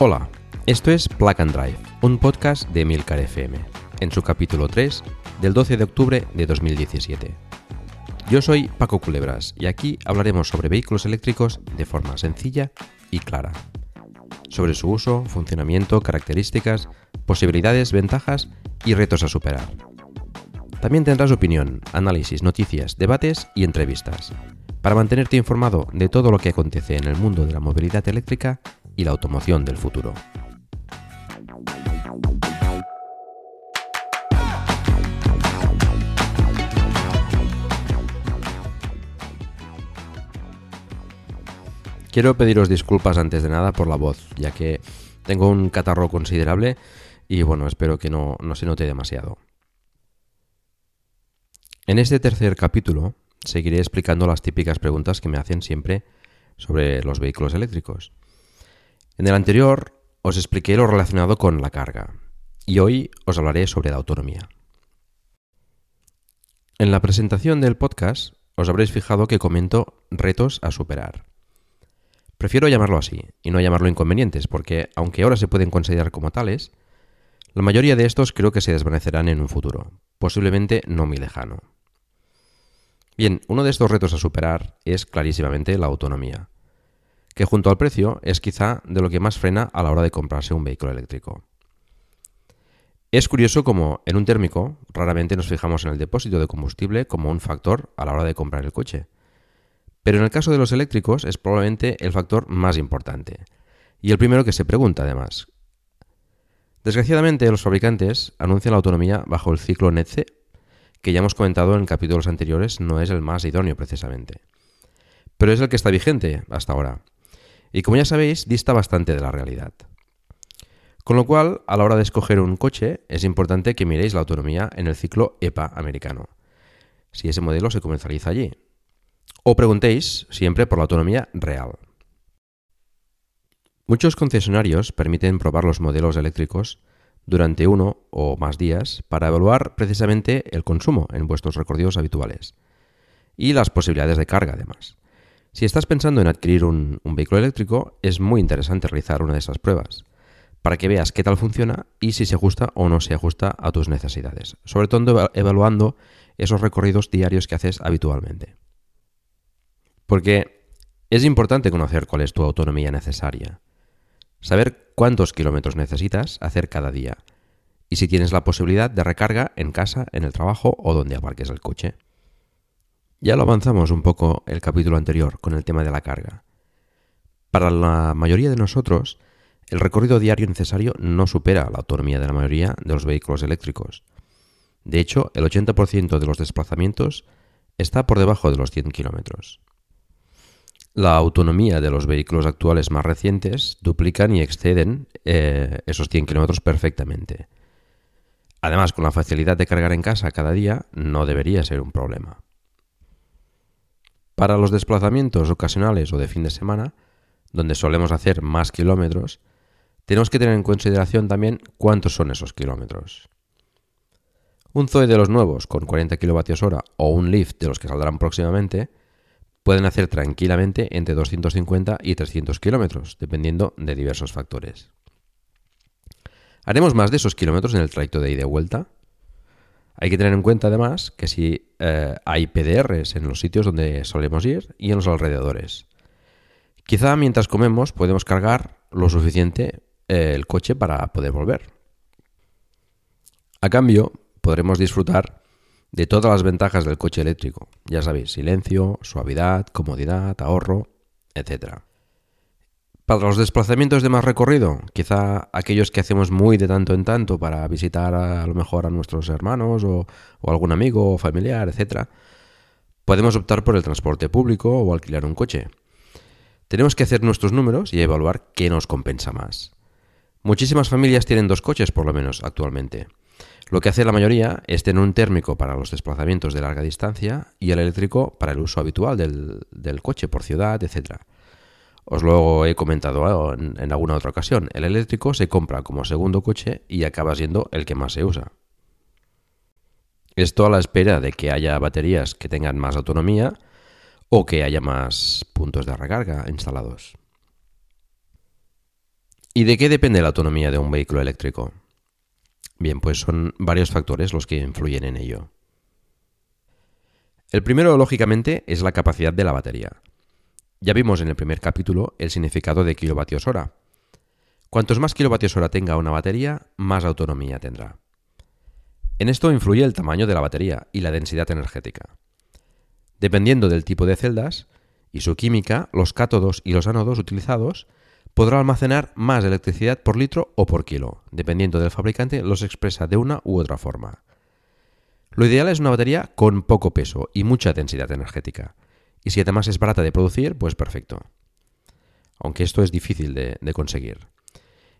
Hola, esto es Plug and Drive, un podcast de Milcar FM, en su capítulo 3 del 12 de octubre de 2017. Yo soy Paco Culebras y aquí hablaremos sobre vehículos eléctricos de forma sencilla y clara. Sobre su uso, funcionamiento, características, posibilidades, ventajas y retos a superar. También tendrás opinión, análisis, noticias, debates y entrevistas, para mantenerte informado de todo lo que acontece en el mundo de la movilidad eléctrica y la automoción del futuro. Quiero pediros disculpas antes de nada por la voz, ya que tengo un catarro considerable y bueno, espero que no, no se note demasiado. En este tercer capítulo seguiré explicando las típicas preguntas que me hacen siempre sobre los vehículos eléctricos. En el anterior os expliqué lo relacionado con la carga y hoy os hablaré sobre la autonomía. En la presentación del podcast os habréis fijado que comento retos a superar. Prefiero llamarlo así y no llamarlo inconvenientes porque, aunque ahora se pueden considerar como tales, la mayoría de estos creo que se desvanecerán en un futuro, posiblemente no muy lejano. Bien, uno de estos retos a superar es clarísimamente la autonomía que junto al precio es quizá de lo que más frena a la hora de comprarse un vehículo eléctrico. Es curioso como en un térmico raramente nos fijamos en el depósito de combustible como un factor a la hora de comprar el coche. Pero en el caso de los eléctricos es probablemente el factor más importante. Y el primero que se pregunta además. Desgraciadamente los fabricantes anuncian la autonomía bajo el ciclo NETC, que ya hemos comentado en capítulos anteriores no es el más idóneo precisamente. Pero es el que está vigente hasta ahora y como ya sabéis, dista bastante de la realidad. Con lo cual, a la hora de escoger un coche, es importante que miréis la autonomía en el ciclo EPA americano, si ese modelo se comercializa allí. O preguntéis siempre por la autonomía real. Muchos concesionarios permiten probar los modelos eléctricos durante uno o más días para evaluar precisamente el consumo en vuestros recorridos habituales y las posibilidades de carga además. Si estás pensando en adquirir un, vehículo eléctrico, es muy interesante realizar una de esas pruebas para que veas qué tal funciona y si se ajusta o no se ajusta a tus necesidades, sobre todo evaluando esos recorridos diarios que haces habitualmente. Porque es importante conocer cuál es tu autonomía necesaria, saber cuántos kilómetros necesitas hacer cada día y si tienes la posibilidad de recarga en casa, en el trabajo o donde aparques el coche. Ya lo avanzamos un poco el capítulo anterior con el tema de la carga. Para la mayoría de nosotros, el recorrido diario necesario no supera la autonomía de la mayoría de los vehículos eléctricos. De hecho, el 80% de los desplazamientos está por debajo de los 100 kilómetros. La autonomía de los vehículos actuales más recientes duplican y exceden eh, esos 100 kilómetros perfectamente. Además, con la facilidad de cargar en casa cada día, no debería ser un problema. Para los desplazamientos ocasionales o de fin de semana, donde solemos hacer más kilómetros, tenemos que tener en consideración también cuántos son esos kilómetros. Un Zoe de los nuevos con 40 kWh o un Lift de los que saldrán próximamente pueden hacer tranquilamente entre 250 y 300 kilómetros, dependiendo de diversos factores. Haremos más de esos kilómetros en el trayecto de ida y vuelta, hay que tener en cuenta además que si eh, hay PDRs en los sitios donde solemos ir y en los alrededores. Quizá mientras comemos podemos cargar lo suficiente eh, el coche para poder volver. A cambio, podremos disfrutar de todas las ventajas del coche eléctrico. Ya sabéis, silencio, suavidad, comodidad, ahorro, etc. Para los desplazamientos de más recorrido, quizá aquellos que hacemos muy de tanto en tanto para visitar a, lo mejor a nuestros hermanos o, algún amigo o familiar, etc., podemos optar por el transporte público o alquilar un coche. Tenemos que hacer nuestros números y evaluar qué nos compensa más. Muchísimas familias tienen dos coches por lo menos actualmente. Lo que hace la mayoría es tener un térmico para los desplazamientos de larga distancia y el eléctrico para el uso habitual del, del coche por ciudad, etc. Os lo he comentado en, en alguna otra ocasión. El eléctrico se compra como segundo coche y acaba siendo el que más se usa. Esto a la espera de que haya baterías que tengan más autonomía o que haya más puntos de recarga instalados. ¿Y de qué depende la autonomía de un vehículo eléctrico? Bien, pues son varios factores los que influyen en ello. El primero, lógicamente, es la capacidad de la batería. Ya vimos en el primer capítulo el significado de kilovatios hora. Cuantos más kilovatios hora tenga una batería, más autonomía tendrá. En esto influye el tamaño de la batería y la densidad energética. Dependiendo del tipo de celdas y su química, los cátodos y los ánodos utilizados podrá almacenar más electricidad por litro o por kilo. Dependiendo del fabricante, los expresa de una u otra forma. Lo ideal es una batería con poco peso y mucha densidad energética. Y si además es barata de producir, pues perfecto. Aunque esto es difícil de, conseguir.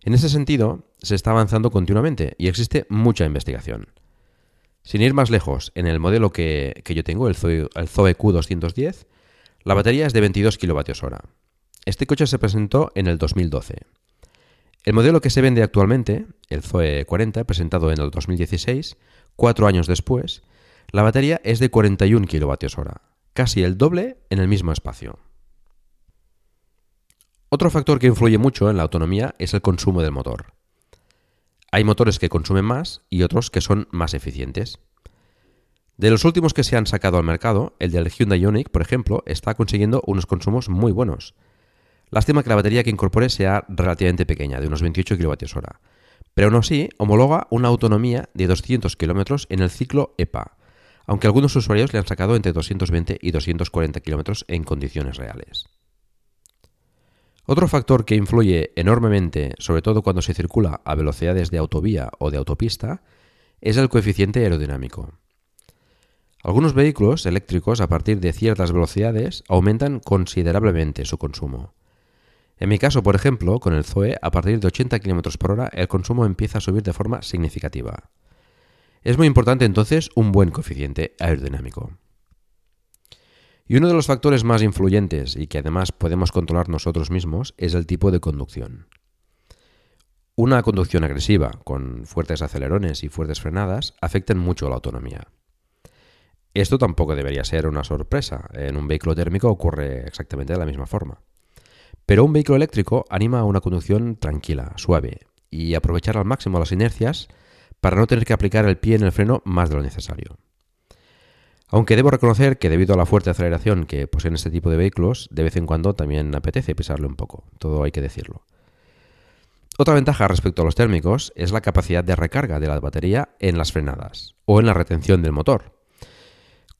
En ese sentido, se está avanzando continuamente y existe mucha investigación. Sin ir más lejos, en el modelo que, yo tengo, el Zoe, el Zoe, Q210, la batería es de 22 kWh. Este coche se presentó en el 2012. El modelo que se vende actualmente, el Zoe 40, presentado en el 2016, cuatro años después, la batería es de 41 kWh, casi el doble en el mismo espacio. Otro factor que influye mucho en la autonomía es el consumo del motor. Hay motores que consumen más y otros que son más eficientes. De los últimos que se han sacado al mercado, el del Hyundai Ioniq, por ejemplo, está consiguiendo unos consumos muy buenos. Lástima que la batería que incorpore sea relativamente pequeña, de unos 28 kWh, pero aún así homologa una autonomía de 200 km en el ciclo EPA, aunque algunos usuarios le han sacado entre 220 y 240 km en condiciones reales. Otro factor que influye enormemente, sobre todo cuando se circula a velocidades de autovía o de autopista, es el coeficiente aerodinámico. Algunos vehículos eléctricos a partir de ciertas velocidades aumentan considerablemente su consumo. En mi caso, por ejemplo, con el Zoe, a partir de 80 km por hora el consumo empieza a subir de forma significativa. Es muy importante entonces un buen coeficiente aerodinámico. Y uno de los factores más influyentes y que además podemos controlar nosotros mismos es el tipo de conducción. Una conducción agresiva, con fuertes acelerones y fuertes frenadas, afectan mucho la autonomía. Esto tampoco debería ser una sorpresa. En un vehículo térmico ocurre exactamente de la misma forma. Pero un vehículo eléctrico anima a una conducción tranquila, suave, y aprovechar al máximo las inercias para no tener que aplicar el pie en el freno más de lo necesario. Aunque debo reconocer que debido a la fuerte aceleración que poseen este tipo de vehículos, de vez en cuando también apetece pisarle un poco, todo hay que decirlo. Otra ventaja respecto a los térmicos es la capacidad de recarga de la batería en las frenadas o en la retención del motor.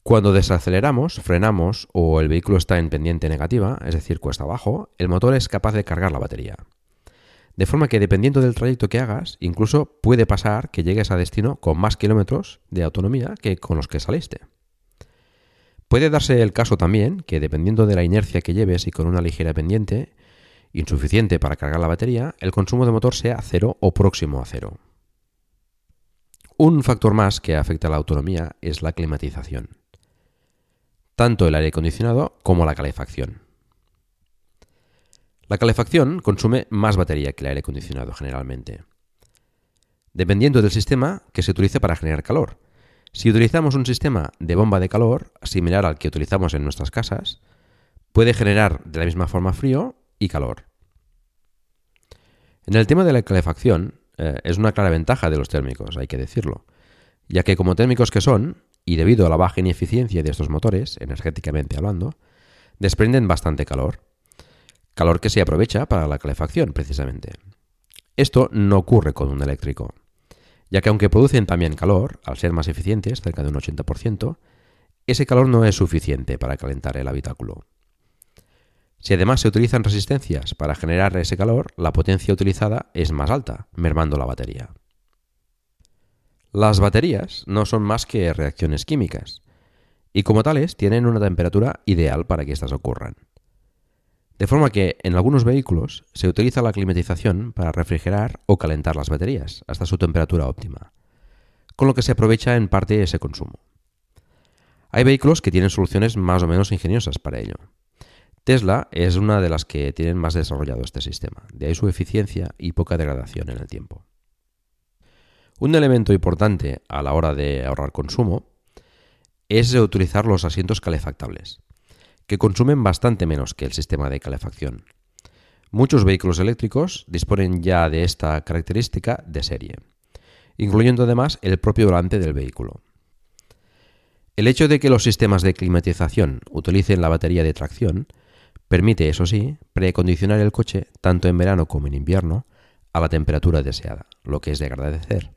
Cuando desaceleramos, frenamos o el vehículo está en pendiente negativa, es decir, cuesta abajo, el motor es capaz de cargar la batería. De forma que dependiendo del trayecto que hagas, incluso puede pasar que llegues a destino con más kilómetros de autonomía que con los que saliste. Puede darse el caso también que dependiendo de la inercia que lleves y con una ligera pendiente, insuficiente para cargar la batería, el consumo de motor sea cero o próximo a cero. Un factor más que afecta a la autonomía es la climatización. Tanto el aire acondicionado como la calefacción. La calefacción consume más batería que el aire acondicionado generalmente. Dependiendo del sistema que se utilice para generar calor, si utilizamos un sistema de bomba de calor similar al que utilizamos en nuestras casas, puede generar de la misma forma frío y calor. En el tema de la calefacción, eh, es una clara ventaja de los térmicos, hay que decirlo, ya que como térmicos que son, y debido a la baja ineficiencia de estos motores, energéticamente hablando, desprenden bastante calor. Calor que se aprovecha para la calefacción, precisamente. Esto no ocurre con un eléctrico ya que aunque producen también calor, al ser más eficientes, cerca de un 80%, ese calor no es suficiente para calentar el habitáculo. Si además se utilizan resistencias para generar ese calor, la potencia utilizada es más alta, mermando la batería. Las baterías no son más que reacciones químicas, y como tales tienen una temperatura ideal para que éstas ocurran. De forma que en algunos vehículos se utiliza la climatización para refrigerar o calentar las baterías hasta su temperatura óptima, con lo que se aprovecha en parte ese consumo. Hay vehículos que tienen soluciones más o menos ingeniosas para ello. Tesla es una de las que tienen más desarrollado este sistema, de ahí su eficiencia y poca degradación en el tiempo. Un elemento importante a la hora de ahorrar consumo es utilizar los asientos calefactables que consumen bastante menos que el sistema de calefacción. Muchos vehículos eléctricos disponen ya de esta característica de serie, incluyendo además el propio volante del vehículo. El hecho de que los sistemas de climatización utilicen la batería de tracción permite, eso sí, precondicionar el coche tanto en verano como en invierno a la temperatura deseada, lo que es de agradecer.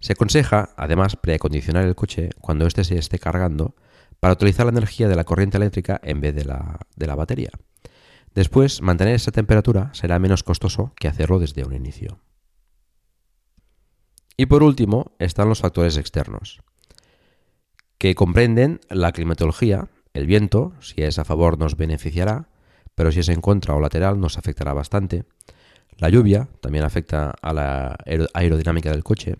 Se aconseja, además, preacondicionar el coche cuando éste se esté cargando para utilizar la energía de la corriente eléctrica en vez de la, de la batería. Después, mantener esa temperatura será menos costoso que hacerlo desde un inicio. Y por último, están los factores externos, que comprenden la climatología, el viento, si es a favor nos beneficiará, pero si es en contra o lateral nos afectará bastante, la lluvia también afecta a la aerodinámica del coche,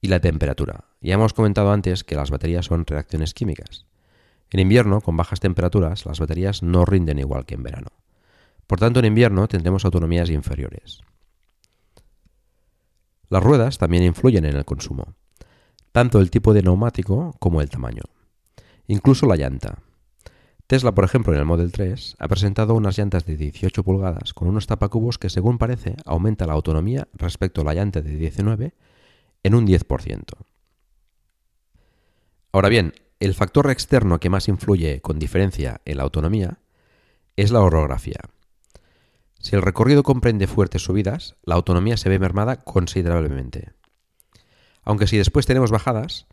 y la temperatura. Ya hemos comentado antes que las baterías son reacciones químicas. En invierno, con bajas temperaturas, las baterías no rinden igual que en verano. Por tanto, en invierno tendremos autonomías inferiores. Las ruedas también influyen en el consumo, tanto el tipo de neumático como el tamaño. Incluso la llanta. Tesla, por ejemplo, en el Model 3, ha presentado unas llantas de 18 pulgadas con unos tapacubos que, según parece, aumenta la autonomía respecto a la llanta de 19 en un 10%. Ahora bien, el factor externo que más influye con diferencia en la autonomía es la orografía. Si el recorrido comprende fuertes subidas, la autonomía se ve mermada considerablemente. Aunque si después tenemos bajadas,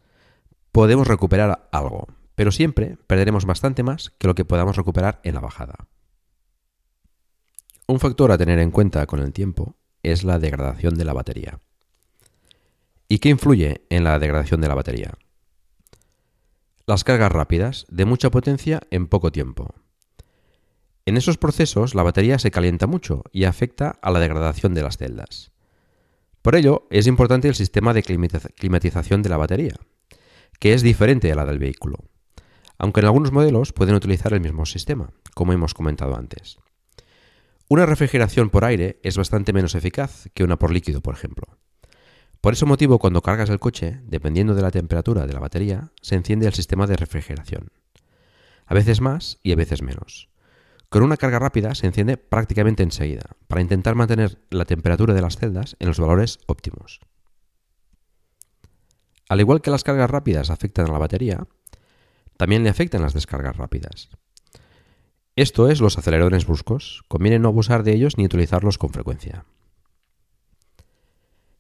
podemos recuperar algo, pero siempre perderemos bastante más que lo que podamos recuperar en la bajada. Un factor a tener en cuenta con el tiempo es la degradación de la batería. ¿Y qué influye en la degradación de la batería? Las cargas rápidas, de mucha potencia en poco tiempo. En esos procesos la batería se calienta mucho y afecta a la degradación de las celdas. Por ello, es importante el sistema de climatización de la batería, que es diferente a la del vehículo, aunque en algunos modelos pueden utilizar el mismo sistema, como hemos comentado antes. Una refrigeración por aire es bastante menos eficaz que una por líquido, por ejemplo. Por ese motivo, cuando cargas el coche, dependiendo de la temperatura de la batería, se enciende el sistema de refrigeración. A veces más y a veces menos. Con una carga rápida se enciende prácticamente enseguida, para intentar mantener la temperatura de las celdas en los valores óptimos. Al igual que las cargas rápidas afectan a la batería, también le afectan las descargas rápidas. Esto es los aceleradores bruscos, conviene no abusar de ellos ni utilizarlos con frecuencia.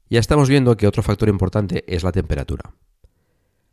Ya estamos viendo que otro factor importante es la temperatura.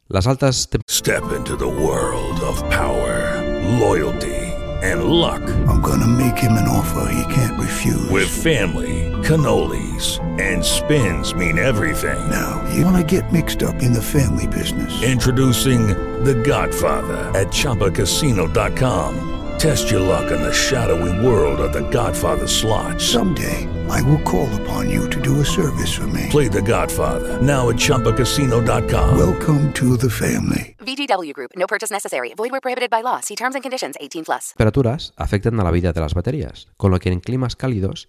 Las altas Step into the world of power, loyalty and luck. I'm gonna make him an offer he can't refuse. With family, cannolis and spins mean everything. Now, you wanna get mixed up in the family business. Introducing The Godfather at chapacasino.com. Test your luck in the shadowy world of The Godfather slot. Someday, I will call upon you to do a service for me. Play The Godfather now at chapacasino.com. Welcome to the family. VGW Group. No purchase necessary. Void where prohibited by law. See terms and conditions. 18 plus. temperaturas afectan a la vida de las baterías, con lo que en climas cálidos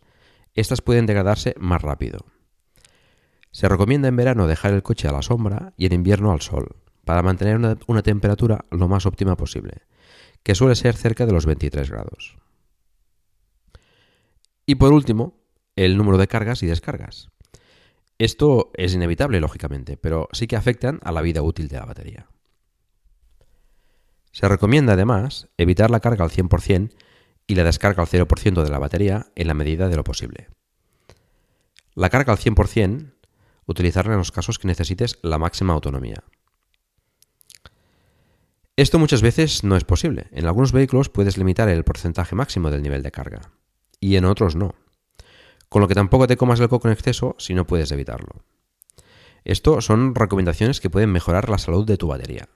estas pueden degradarse más rápido. Se recomienda en verano dejar el coche a la sombra y en invierno al sol, para mantener una, una temperatura lo más óptima posible, que suele ser cerca de los 23 grados. Y por último, el número de cargas y descargas. Esto es inevitable, lógicamente, pero sí que afectan a la vida útil de la batería. Se recomienda además evitar la carga al 100% y la descarga al 0% de la batería en la medida de lo posible. La carga al 100% utilizarla en los casos que necesites la máxima autonomía. Esto muchas veces no es posible. En algunos vehículos puedes limitar el porcentaje máximo del nivel de carga y en otros no. Con lo que tampoco te comas el coco en exceso si no puedes evitarlo. Esto son recomendaciones que pueden mejorar la salud de tu batería.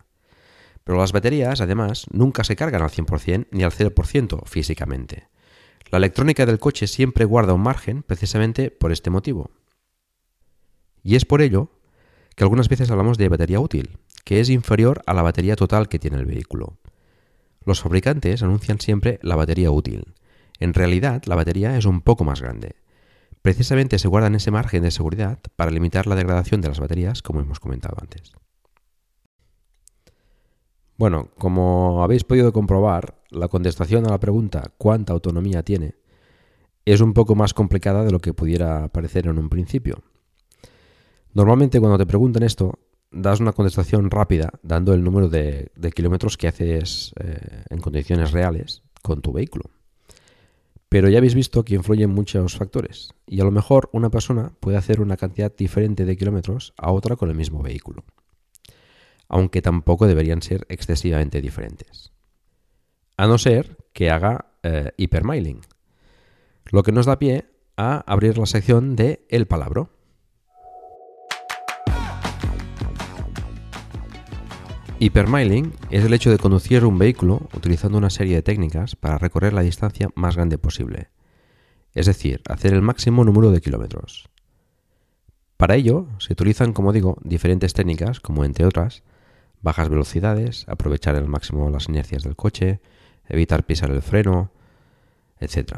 Pero las baterías, además, nunca se cargan al 100% ni al 0% físicamente. La electrónica del coche siempre guarda un margen precisamente por este motivo. Y es por ello que algunas veces hablamos de batería útil, que es inferior a la batería total que tiene el vehículo. Los fabricantes anuncian siempre la batería útil. En realidad, la batería es un poco más grande. Precisamente se guardan ese margen de seguridad para limitar la degradación de las baterías, como hemos comentado antes. Bueno, como habéis podido comprobar, la contestación a la pregunta ¿cuánta autonomía tiene? es un poco más complicada de lo que pudiera parecer en un principio. Normalmente cuando te preguntan esto, das una contestación rápida dando el número de, kilómetros que haces eh, en condiciones reales con tu vehículo. Pero ya habéis visto que influyen muchos factores y a lo mejor una persona puede hacer una cantidad diferente de kilómetros a otra con el mismo vehículo aunque tampoco deberían ser excesivamente diferentes. A no ser que haga eh, hipermailing, lo que nos da pie a abrir la sección de El Palabro. Hipermailing es el hecho de conducir un vehículo utilizando una serie de técnicas para recorrer la distancia más grande posible, es decir, hacer el máximo número de kilómetros. Para ello se utilizan, como digo, diferentes técnicas, como entre otras, bajas velocidades, aprovechar al máximo las inercias del coche, evitar pisar el freno, etc.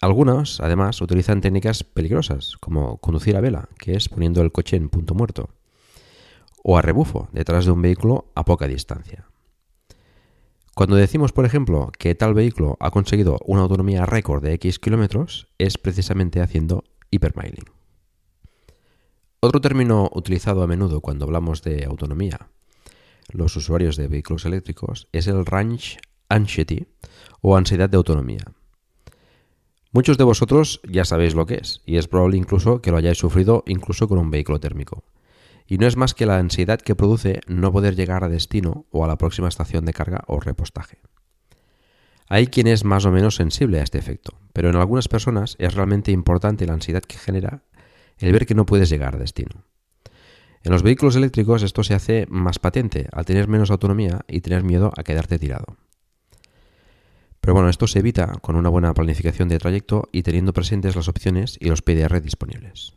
Algunos, además, utilizan técnicas peligrosas, como conducir a vela, que es poniendo el coche en punto muerto, o a rebufo, detrás de un vehículo a poca distancia. Cuando decimos, por ejemplo, que tal vehículo ha conseguido una autonomía récord de X kilómetros, es precisamente haciendo hipermiling. Otro término utilizado a menudo cuando hablamos de autonomía los usuarios de vehículos eléctricos es el range anxiety o ansiedad de autonomía. Muchos de vosotros ya sabéis lo que es, y es probable incluso que lo hayáis sufrido incluso con un vehículo térmico. Y no es más que la ansiedad que produce no poder llegar a destino o a la próxima estación de carga o repostaje. Hay quien es más o menos sensible a este efecto, pero en algunas personas es realmente importante la ansiedad que genera el ver que no puedes llegar a destino. En los vehículos eléctricos esto se hace más patente al tener menos autonomía y tener miedo a quedarte tirado. Pero bueno, esto se evita con una buena planificación de trayecto y teniendo presentes las opciones y los PDR disponibles.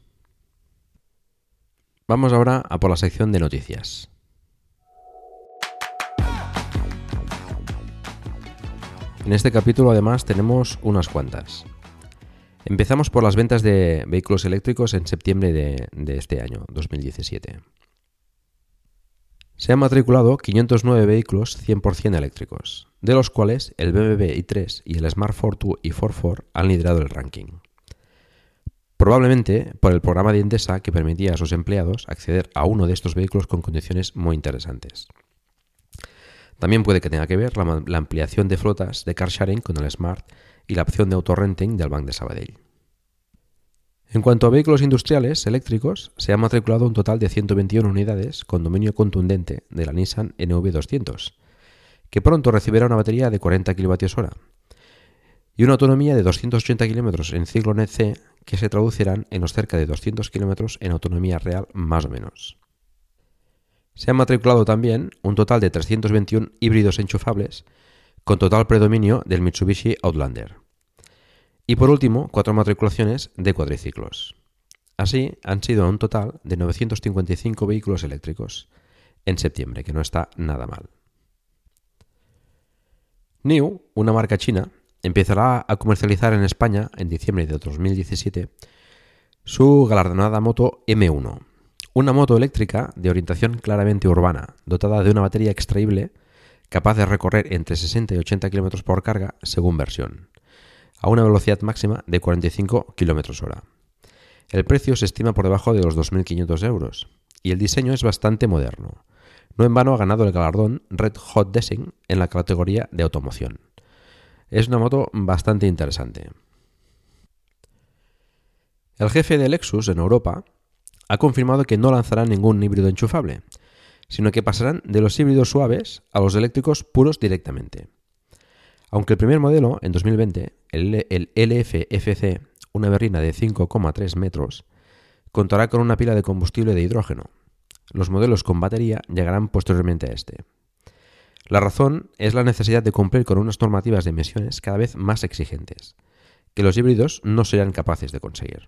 Vamos ahora a por la sección de noticias. En este capítulo además tenemos unas cuantas. Empezamos por las ventas de vehículos eléctricos en septiembre de, este año, 2017. Se han matriculado 509 vehículos 100% eléctricos, de los cuales el BMW i3 y el Smart 42 y 44 han liderado el ranking. Probablemente por el programa de Endesa que permitía a sus empleados acceder a uno de estos vehículos con condiciones muy interesantes. También puede que tenga que ver la, ampliación de flotas de car sharing con el Smart y la opción de autorrenting del Bank de Sabadell. En cuanto a vehículos industriales eléctricos, se han matriculado un total de 121 unidades con dominio contundente de la Nissan NV200, que pronto recibirá una batería de 40 kWh y una autonomía de 280 km en ciclo NET-C que se traducirán en los cerca de 200 km en autonomía real más o menos. Se han matriculado también un total de 321 híbridos enchufables con total predominio del Mitsubishi Outlander. Y por último, cuatro matriculaciones de cuadriciclos. Así, han sido un total de 955 vehículos eléctricos en septiembre, que no está nada mal. NIO, una marca china, empezará a comercializar en España en diciembre de 2017 su galardonada moto M1, una moto eléctrica de orientación claramente urbana, dotada de una batería extraíble capaz de recorrer entre 60 y 80 km por carga según versión, a una velocidad máxima de 45 km hora. El precio se estima por debajo de los 2.500 euros y el diseño es bastante moderno. No en vano ha ganado el galardón Red Hot Design en la categoría de automoción. Es una moto bastante interesante. El jefe de Lexus en Europa ha confirmado que no lanzarán ningún híbrido enchufable, sino que pasarán de los híbridos suaves a los eléctricos puros directamente. Aunque el primer modelo, en 2020, el, el LFFC, una berrina de 5,3 metros, contará con una pila de combustible de hidrógeno. Los modelos con batería llegarán posteriormente a este. La razón es la necesidad de cumplir con unas normativas de emisiones cada vez más exigentes, que los híbridos no serán capaces de conseguir.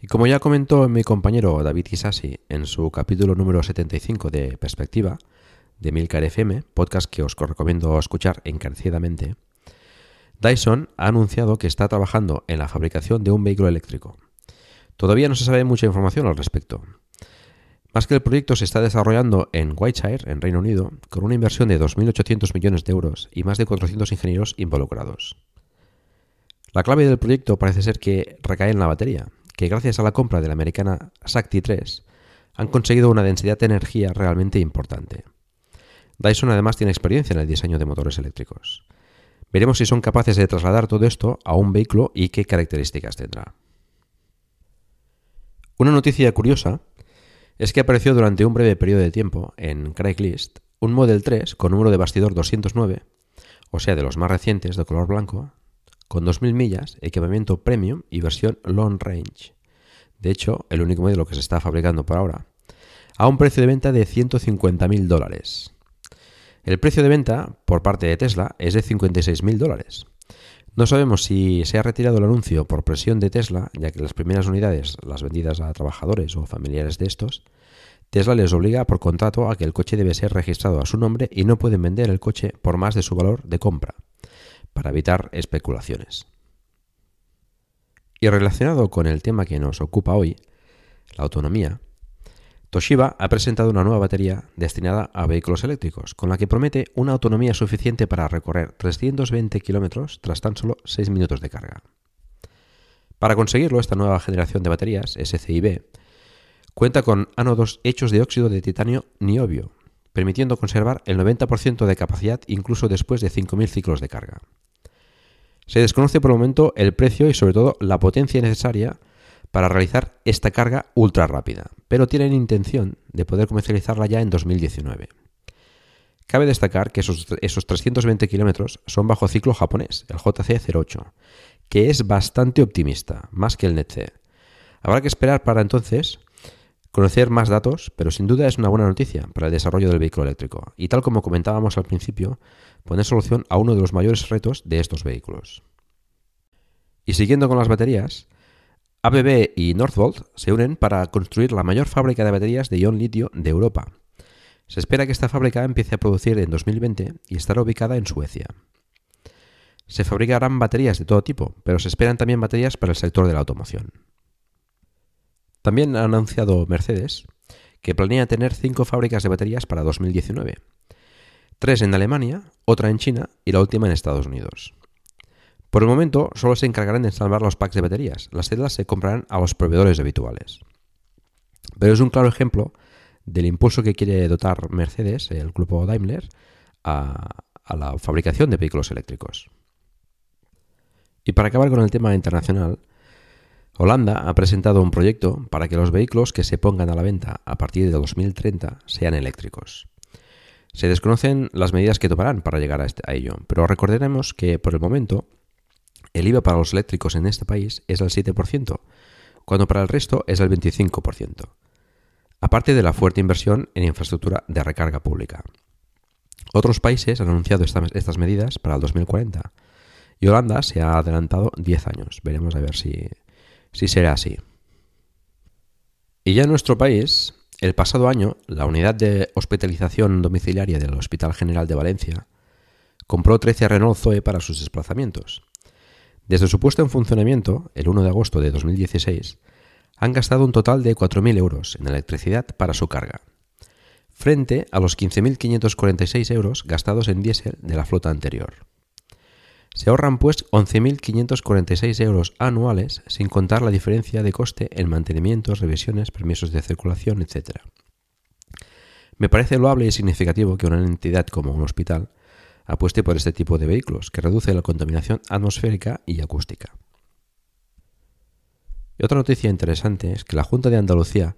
Y como ya comentó mi compañero David Isasi en su capítulo número 75 de Perspectiva, de Milcar FM, podcast que os recomiendo escuchar encarecidamente, Dyson ha anunciado que está trabajando en la fabricación de un vehículo eléctrico. Todavía no se sabe mucha información al respecto. Más que el proyecto se está desarrollando en Whiteshire, en Reino Unido, con una inversión de 2.800 millones de euros y más de 400 ingenieros involucrados. La clave del proyecto parece ser que recae en la batería, que gracias a la compra de la americana Sakti 3 han conseguido una densidad de energía realmente importante. Dyson además tiene experiencia en el diseño de motores eléctricos. Veremos si son capaces de trasladar todo esto a un vehículo y qué características tendrá. Una noticia curiosa es que apareció durante un breve periodo de tiempo en Craigslist un Model 3 con número de bastidor 209, o sea, de los más recientes de color blanco, con 2.000 millas, equipamiento premium y versión long range. De hecho, el único modelo que se está fabricando por ahora, a un precio de venta de 150.000 dólares. El precio de venta por parte de Tesla es de 56.000 dólares. No sabemos si se ha retirado el anuncio por presión de Tesla, ya que las primeras unidades, las vendidas a trabajadores o familiares de estos, Tesla les obliga por contrato a que el coche debe ser registrado a su nombre y no pueden vender el coche por más de su valor de compra para evitar especulaciones. Y relacionado con el tema que nos ocupa hoy, la autonomía, Toshiba ha presentado una nueva batería destinada a vehículos eléctricos, con la que promete una autonomía suficiente para recorrer 320 kilómetros tras tan solo 6 minutos de carga. Para conseguirlo, esta nueva generación de baterías, SCIB, cuenta con ánodos hechos de óxido de titanio niobio, permitiendo conservar el 90% de capacidad incluso después de 5.000 ciclos de carga. Se desconoce por el momento el precio y sobre todo la potencia necesaria para realizar esta carga ultra rápida, pero tienen intención de poder comercializarla ya en 2019. Cabe destacar que esos, 320 kilómetros son bajo ciclo japonés, el JC08, que es bastante optimista, más que el NETC. Habrá que esperar para entonces conocer más datos, pero sin duda es una buena noticia para el desarrollo del vehículo eléctrico, y tal como comentábamos al principio, poner solución a uno de los mayores retos de estos vehículos. Y siguiendo con las baterías, ABB y Northvolt se unen para construir la mayor fábrica de baterías de ion litio de Europa. Se espera que esta fábrica empiece a producir en 2020 y estará ubicada en Suecia. Se fabricarán baterías de todo tipo, pero se esperan también baterías para el sector de la automoción. También ha anunciado Mercedes que planea tener cinco fábricas de baterías para 2019 tres en Alemania, otra en China y la última en Estados Unidos. Por el momento, solo se encargarán de salvar los packs de baterías. Las celdas se comprarán a los proveedores habituales. Pero es un claro ejemplo del impulso que quiere dotar Mercedes, el grupo Daimler, a, la fabricación de vehículos eléctricos. Y para acabar con el tema internacional, Holanda ha presentado un proyecto para que los vehículos que se pongan a la venta a partir de 2030 sean eléctricos. Se desconocen las medidas que tomarán para llegar este, a, ello, pero recordaremos que por el momento el IVA para los eléctricos en este país es del 7%, cuando para el resto es del 25%, aparte de la fuerte inversión en infraestructura de recarga pública. Otros países han anunciado estas medidas para el 2040 y Holanda se ha adelantado 10 años. Veremos a ver si, si será así. Y ya en nuestro país, el pasado año, la unidad de hospitalización domiciliaria del Hospital General de Valencia compró 13 Renault Zoe para sus desplazamientos. Desde su puesta en funcionamiento, el 1 de agosto de 2016, han gastado un total de 4.000 euros en electricidad para su carga, frente a los 15.546 euros gastados en diésel de la flota anterior. Se ahorran pues 11.546 euros anuales sin contar la diferencia de coste en mantenimientos, revisiones, permisos de circulación, etc. Me parece loable y significativo que una entidad como un hospital apueste por este tipo de vehículos, que reduce la contaminación atmosférica y acústica. Y otra noticia interesante es que la Junta de Andalucía,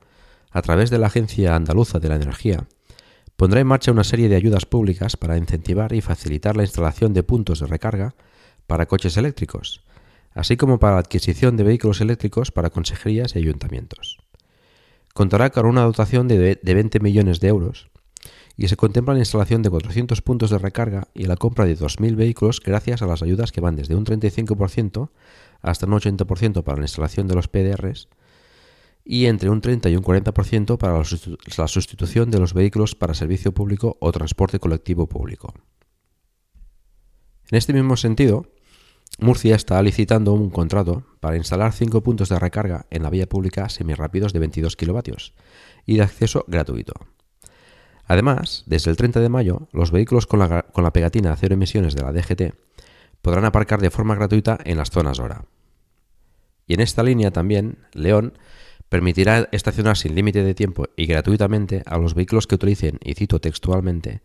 a través de la Agencia Andaluza de la Energía, pondrá en marcha una serie de ayudas públicas para incentivar y facilitar la instalación de puntos de recarga para coches eléctricos, así como para la adquisición de vehículos eléctricos para consejerías y ayuntamientos. Contará con una dotación de 20 millones de euros y se contempla la instalación de 400 puntos de recarga y la compra de 2.000 vehículos gracias a las ayudas que van desde un 35% hasta un 80% para la instalación de los PDRs y entre un 30 y un 40% para la sustitución de los vehículos para servicio público o transporte colectivo público. En este mismo sentido, Murcia está licitando un contrato para instalar cinco puntos de recarga en la vía pública semirápidos de 22 kilovatios y de acceso gratuito. Además, desde el 30 de mayo, los vehículos con la, pegatina cero emisiones de la DGT podrán aparcar de forma gratuita en las zonas hora. Y en esta línea también, León permitirá estacionar sin límite de tiempo y gratuitamente a los vehículos que utilicen, y cito textualmente,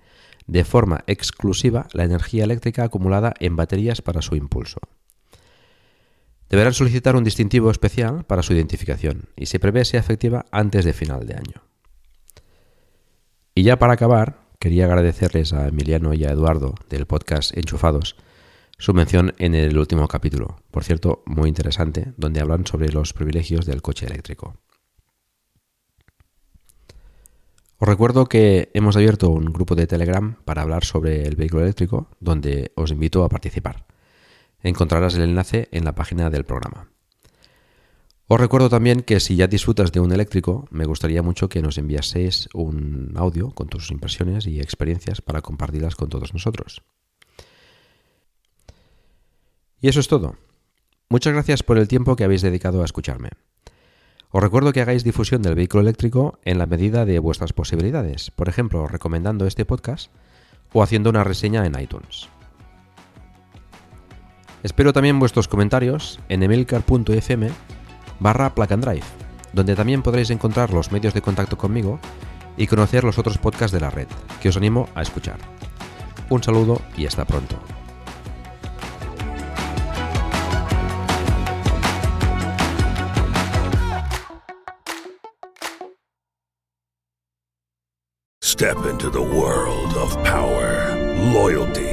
de forma exclusiva la energía eléctrica acumulada en baterías para su impulso. Deberán solicitar un distintivo especial para su identificación y se prevé sea efectiva antes de final de año. Y ya para acabar, quería agradecerles a Emiliano y a Eduardo del podcast Enchufados su mención en el último capítulo, por cierto, muy interesante, donde hablan sobre los privilegios del coche eléctrico. Os recuerdo que hemos abierto un grupo de Telegram para hablar sobre el vehículo eléctrico, donde os invito a participar. Encontrarás el enlace en la página del programa. Os recuerdo también que si ya disfrutas de un eléctrico, me gustaría mucho que nos enviaseis un audio con tus impresiones y experiencias para compartirlas con todos nosotros. Y eso es todo. Muchas gracias por el tiempo que habéis dedicado a escucharme. Os recuerdo que hagáis difusión del vehículo eléctrico en la medida de vuestras posibilidades, por ejemplo, recomendando este podcast o haciendo una reseña en iTunes. Espero también vuestros comentarios en emilcar.fm barra plug donde también podréis encontrar los medios de contacto conmigo y conocer los otros podcasts de la red, que os animo a escuchar. Un saludo y hasta pronto. Step into the world of power, loyalty,